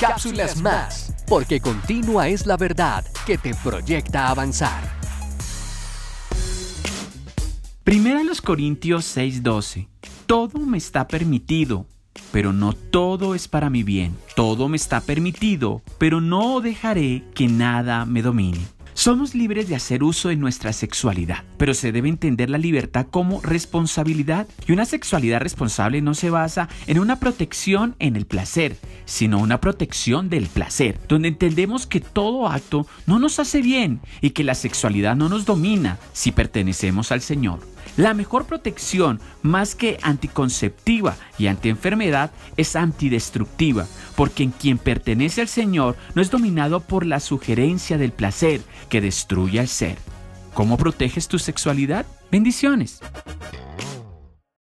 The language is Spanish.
cápsulas más, porque continua es la verdad que te proyecta avanzar. Primera los Corintios 6:12. Todo me está permitido, pero no todo es para mi bien. Todo me está permitido, pero no dejaré que nada me domine. Somos libres de hacer uso de nuestra sexualidad, pero se debe entender la libertad como responsabilidad. Y una sexualidad responsable no se basa en una protección en el placer, sino una protección del placer, donde entendemos que todo acto no nos hace bien y que la sexualidad no nos domina si pertenecemos al Señor. La mejor protección, más que anticonceptiva y antienfermedad, es antidestructiva, porque en quien pertenece al Señor no es dominado por la sugerencia del placer que destruye al ser. ¿Cómo proteges tu sexualidad? Bendiciones.